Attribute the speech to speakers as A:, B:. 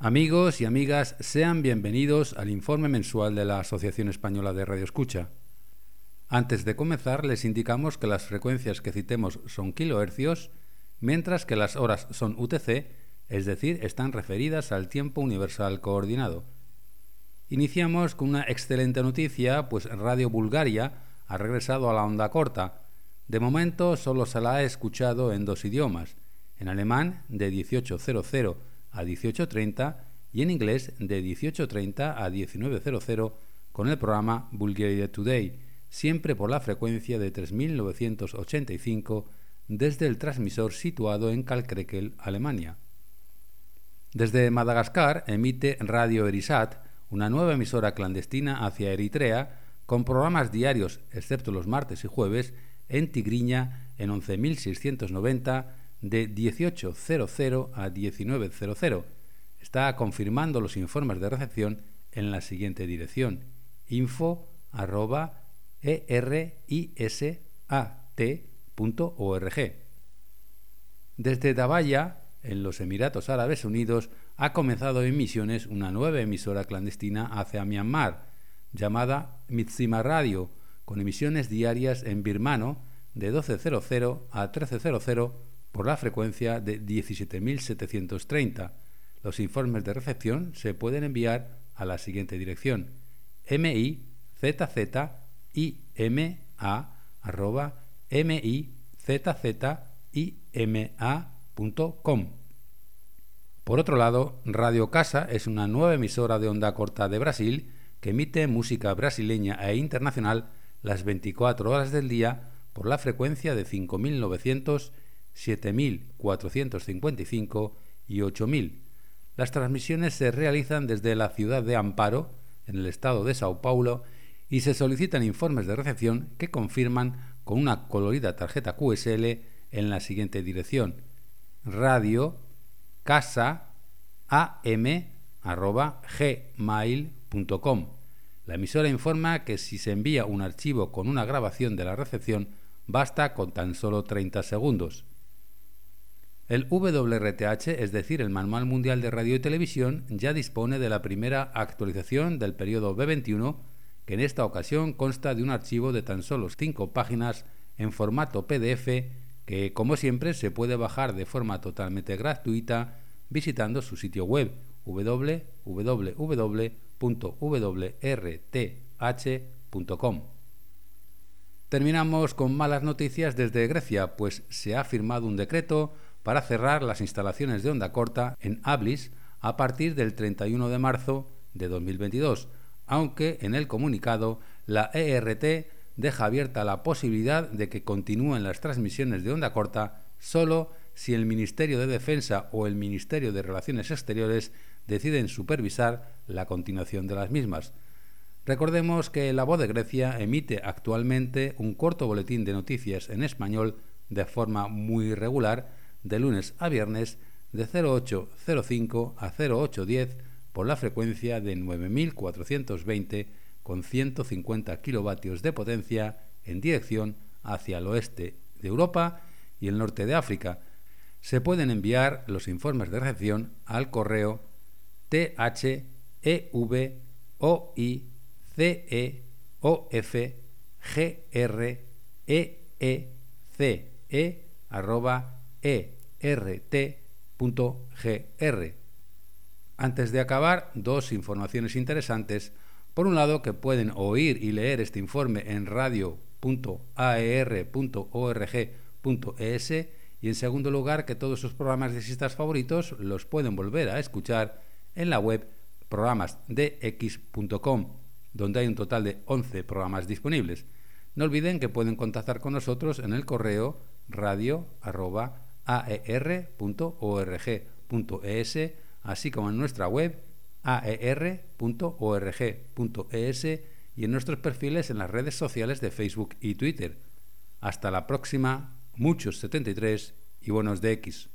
A: Amigos y amigas, sean bienvenidos al informe mensual de la Asociación Española de Radio Escucha. Antes de comenzar, les indicamos que las frecuencias que citemos son kilohercios, mientras que las horas son UTC, es decir, están referidas al tiempo universal coordinado. Iniciamos con una excelente noticia, pues Radio Bulgaria ha regresado a la onda corta. De momento solo se la ha escuchado en dos idiomas, en alemán de 18.00 a 18.30 y en inglés de 18.30 a 19.00 con el programa Bulgaria Today, siempre por la frecuencia de 3985 desde el transmisor situado en Kalkrekel, Alemania. Desde Madagascar emite Radio Erisat, una nueva emisora clandestina hacia Eritrea, con programas diarios, excepto los martes y jueves, en Tigriña en 11.690 de 18.00 a 19.00. Está confirmando los informes de recepción en la siguiente dirección info arroba erisat.org. Desde Dabaya, en los Emiratos Árabes Unidos, ha comenzado en una nueva emisora clandestina hacia Myanmar, llamada Mitsima Radio, con emisiones diarias en birmano de 12.00 a 13.00 por la frecuencia de 17.730. Los informes de recepción se pueden enviar a la siguiente dirección: mizzima.com. Por otro lado, Radio Casa es una nueva emisora de onda corta de Brasil que emite música brasileña e internacional las 24 horas del día por la frecuencia de 5900 7.455 y 8.000. Las transmisiones se realizan desde la ciudad de Amparo, en el estado de Sao Paulo, y se solicitan informes de recepción que confirman con una colorida tarjeta QSL en la siguiente dirección: radio casa gmail.com. La emisora informa que si se envía un archivo con una grabación de la recepción, basta con tan solo 30 segundos. El WRTH, es decir, el Manual Mundial de Radio y Televisión, ya dispone de la primera actualización del periodo B21, que en esta ocasión consta de un archivo de tan solo cinco páginas en formato PDF que, como siempre, se puede bajar de forma totalmente gratuita visitando su sitio web www.wrth.com. Terminamos con malas noticias desde Grecia, pues se ha firmado un decreto para cerrar las instalaciones de onda corta en Ablis a partir del 31 de marzo de 2022, aunque en el comunicado la ERT deja abierta la posibilidad de que continúen las transmisiones de onda corta solo si el Ministerio de Defensa o el Ministerio de Relaciones Exteriores deciden supervisar la continuación de las mismas. Recordemos que La Voz de Grecia emite actualmente un corto boletín de noticias en español de forma muy regular de lunes a viernes de 0805 a 0810 por la frecuencia de 9420 con 150 kilovatios de potencia en dirección hacia el oeste de Europa y el norte de África. Se pueden enviar los informes de recepción al correo arroba ert.gr. Antes de acabar, dos informaciones interesantes. Por un lado, que pueden oír y leer este informe en radio.aer.org.es y en segundo lugar, que todos sus programas de citas favoritos los pueden volver a escuchar en la web programasdx.com, donde hay un total de 11 programas disponibles. No olviden que pueden contactar con nosotros en el correo radio aer.org.es, así como en nuestra web aer.org.es y en nuestros perfiles en las redes sociales de Facebook y Twitter. Hasta la próxima, muchos 73 y buenos de X.